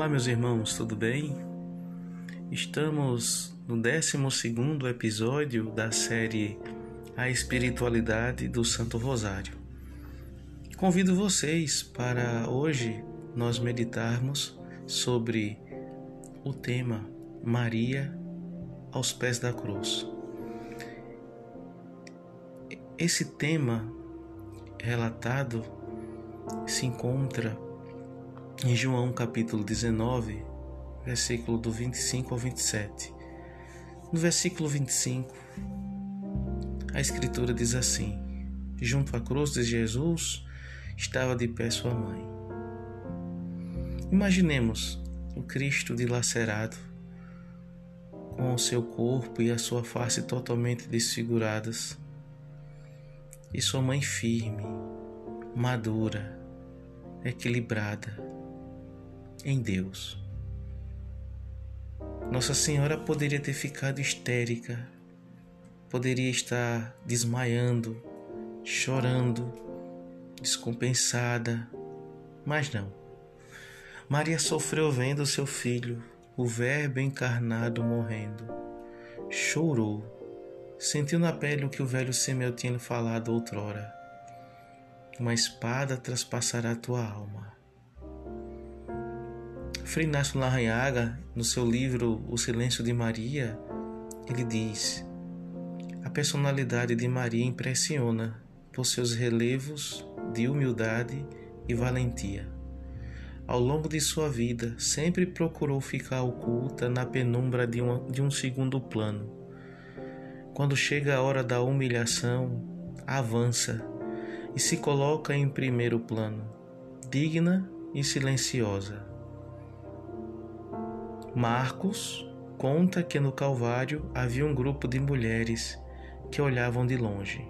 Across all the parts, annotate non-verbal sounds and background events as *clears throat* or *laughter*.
Olá, meus irmãos, tudo bem? Estamos no 12 episódio da série A Espiritualidade do Santo Rosário. Convido vocês para hoje nós meditarmos sobre o tema Maria aos pés da cruz. Esse tema relatado se encontra em João capítulo 19, versículo do 25 ao 27. No versículo 25, a Escritura diz assim: Junto à cruz de Jesus estava de pé sua mãe. Imaginemos o Cristo dilacerado, com o seu corpo e a sua face totalmente desfiguradas, e sua mãe firme, madura, equilibrada em Deus. Nossa Senhora poderia ter ficado histérica, poderia estar desmaiando, chorando, descompensada, mas não. Maria sofreu vendo seu filho, o Verbo encarnado, morrendo. Chorou, sentiu na pele o que o velho Simeão tinha falado outrora. Uma espada traspassará tua alma. Frei Inácio Larranhaga, no seu livro O Silêncio de Maria, ele diz: A personalidade de Maria impressiona por seus relevos de humildade e valentia. Ao longo de sua vida, sempre procurou ficar oculta na penumbra de, uma, de um segundo plano. Quando chega a hora da humilhação, avança e se coloca em primeiro plano, digna e silenciosa. Marcos conta que no Calvário havia um grupo de mulheres que olhavam de longe.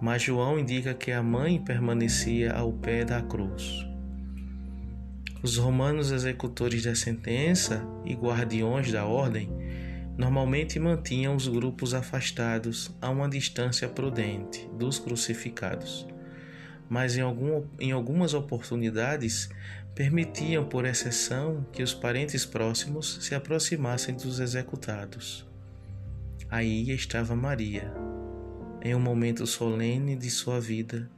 Mas João indica que a mãe permanecia ao pé da cruz. Os romanos executores da sentença e guardiões da ordem normalmente mantinham os grupos afastados a uma distância prudente dos crucificados, mas em, algum, em algumas oportunidades permitiam, por exceção, que os parentes próximos se aproximassem dos executados. Aí estava Maria, em um momento solene de sua vida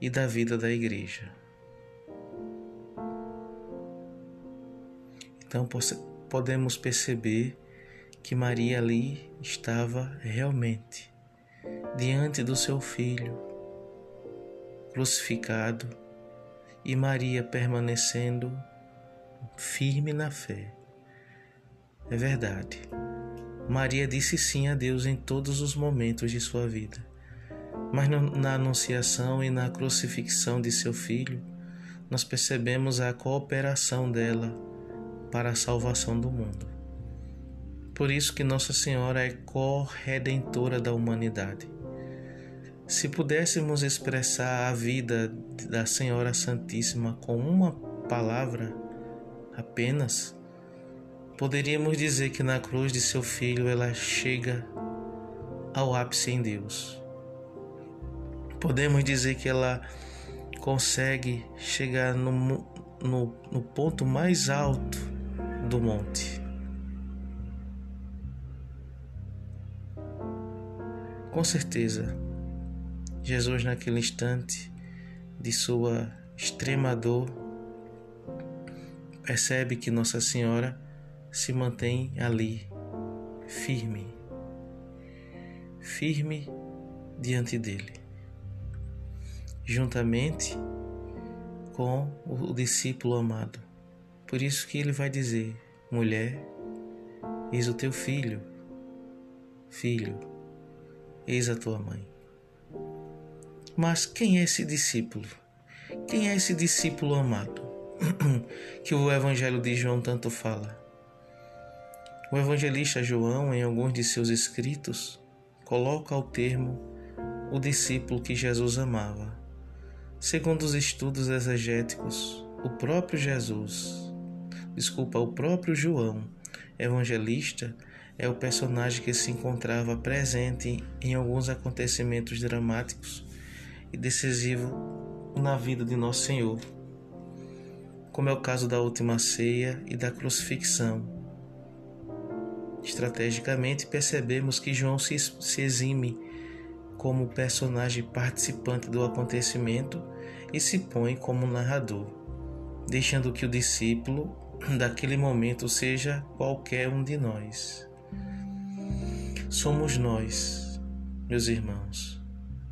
e da vida da Igreja. Então podemos perceber que Maria ali estava realmente diante do seu filho crucificado e Maria permanecendo firme na fé. É verdade. Maria disse sim a Deus em todos os momentos de sua vida. Mas na anunciação e na crucifixão de seu filho, nós percebemos a cooperação dela para a salvação do mundo. Por isso que Nossa Senhora é corredentora da humanidade. Se pudéssemos expressar a vida da Senhora Santíssima com uma palavra apenas, poderíamos dizer que na cruz de seu filho ela chega ao ápice em Deus. Podemos dizer que ela consegue chegar no, no, no ponto mais alto do monte. Com certeza, Jesus, naquele instante de sua extrema dor, percebe que Nossa Senhora se mantém ali, firme, firme diante dele, juntamente com o discípulo amado. Por isso que ele vai dizer: mulher, eis o teu filho, filho, eis a tua mãe. Mas quem é esse discípulo? Quem é esse discípulo amado *clears throat* que o Evangelho de João tanto fala? O evangelista João, em alguns de seus escritos, coloca o termo o discípulo que Jesus amava. Segundo os estudos exegéticos, o próprio Jesus, desculpa, o próprio João, evangelista, é o personagem que se encontrava presente em alguns acontecimentos dramáticos e decisivo na vida de nosso Senhor. como é o caso da última ceia e da crucifixão. Estrategicamente percebemos que João se, se exime como personagem participante do acontecimento e se põe como narrador, deixando que o discípulo daquele momento seja qualquer um de nós. Somos nós, meus irmãos,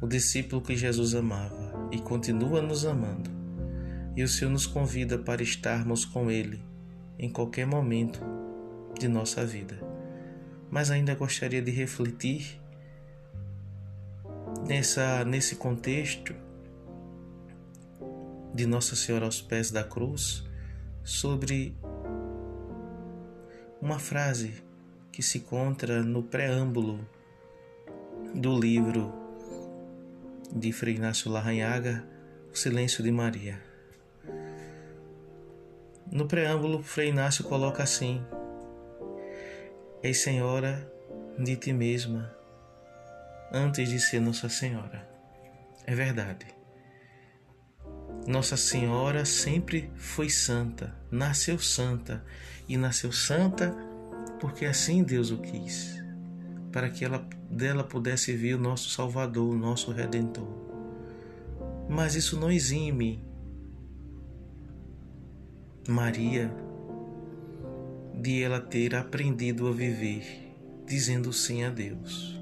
o discípulo que Jesus amava e continua nos amando. E o Senhor nos convida para estarmos com Ele em qualquer momento de nossa vida. Mas ainda gostaria de refletir nessa, nesse contexto de Nossa Senhora aos pés da cruz sobre uma frase que se encontra no preâmbulo do livro de Frei Inácio Larranhaga, O Silêncio de Maria. No preâmbulo, Frei Inácio coloca assim: És Senhora de ti mesma, antes de ser Nossa Senhora. É verdade. Nossa Senhora sempre foi santa, nasceu santa e nasceu santa porque assim Deus o quis, para que ela dela pudesse vir o nosso Salvador, o nosso Redentor. Mas isso não exime Maria de ela ter aprendido a viver dizendo sim a Deus.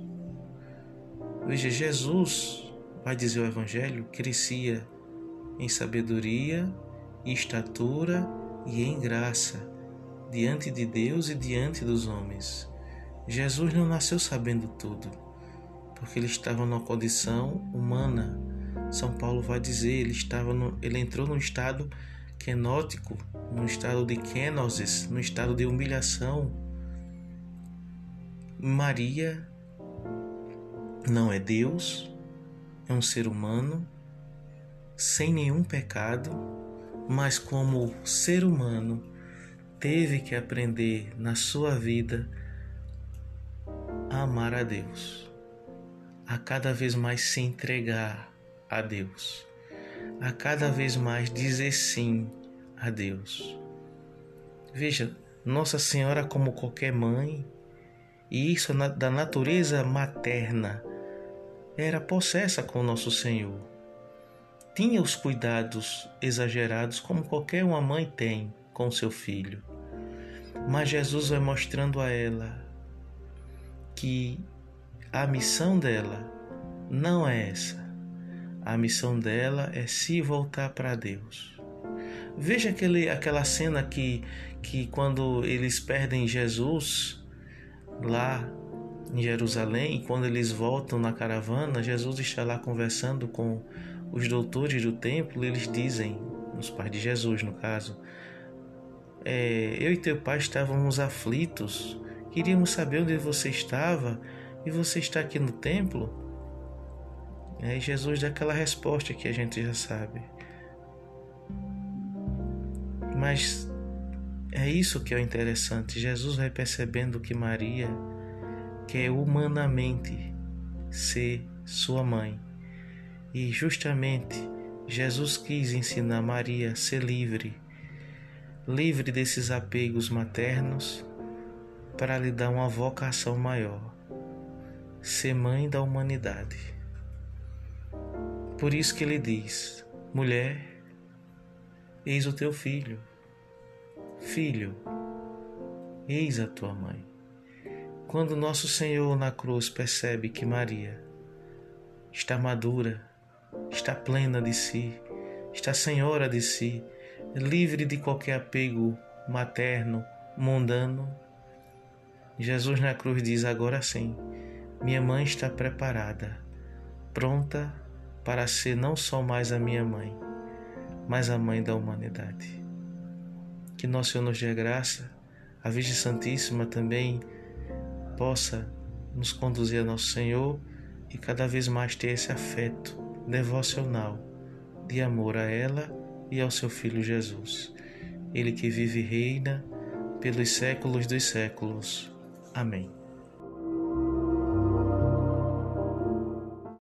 Veja, Jesus, vai dizer o Evangelho, crescia em sabedoria, estatura e em graça, diante de Deus e diante dos homens. Jesus não nasceu sabendo tudo, porque ele estava numa condição humana. São Paulo vai dizer, ele estava no, ele entrou num estado quenótico, num estado de kenosis, num estado de humilhação. Maria não é Deus, é um ser humano sem nenhum pecado, mas como ser humano teve que aprender na sua vida amar a Deus, a cada vez mais se entregar a Deus, a cada vez mais dizer sim a Deus. Veja, Nossa Senhora, como qualquer mãe, e isso da natureza materna, era possessa com nosso Senhor. Tinha os cuidados exagerados como qualquer uma mãe tem com seu filho. Mas Jesus vai mostrando a ela que a missão dela não é essa. A missão dela é se voltar para Deus. Veja aquele, aquela cena que, que quando eles perdem Jesus lá em Jerusalém, e quando eles voltam na caravana, Jesus está lá conversando com os doutores do templo, eles dizem, os pais de Jesus no caso, é, eu e teu pai estávamos aflitos, queríamos saber onde você estava e você está aqui no templo? Aí Jesus dá aquela resposta que a gente já sabe. Mas é isso que é o interessante. Jesus vai percebendo que Maria quer humanamente ser sua mãe. E justamente Jesus quis ensinar Maria a ser livre, livre desses apegos maternos, para lhe dar uma vocação maior, ser mãe da humanidade. Por isso que ele diz: mulher, eis o teu filho, filho, eis a tua mãe. Quando nosso Senhor na cruz percebe que Maria está madura, está plena de si, está senhora de si, livre de qualquer apego materno, mundano, Jesus na cruz diz: agora sim, minha mãe está preparada, pronta para ser não só mais a minha mãe, mas a mãe da humanidade. Que nosso Senhor nos dê graça, a Virgem Santíssima também possa nos conduzir a nosso Senhor e cada vez mais ter esse afeto devocional de amor a ela e ao seu Filho Jesus. Ele que vive e reina pelos séculos dos séculos. Amém.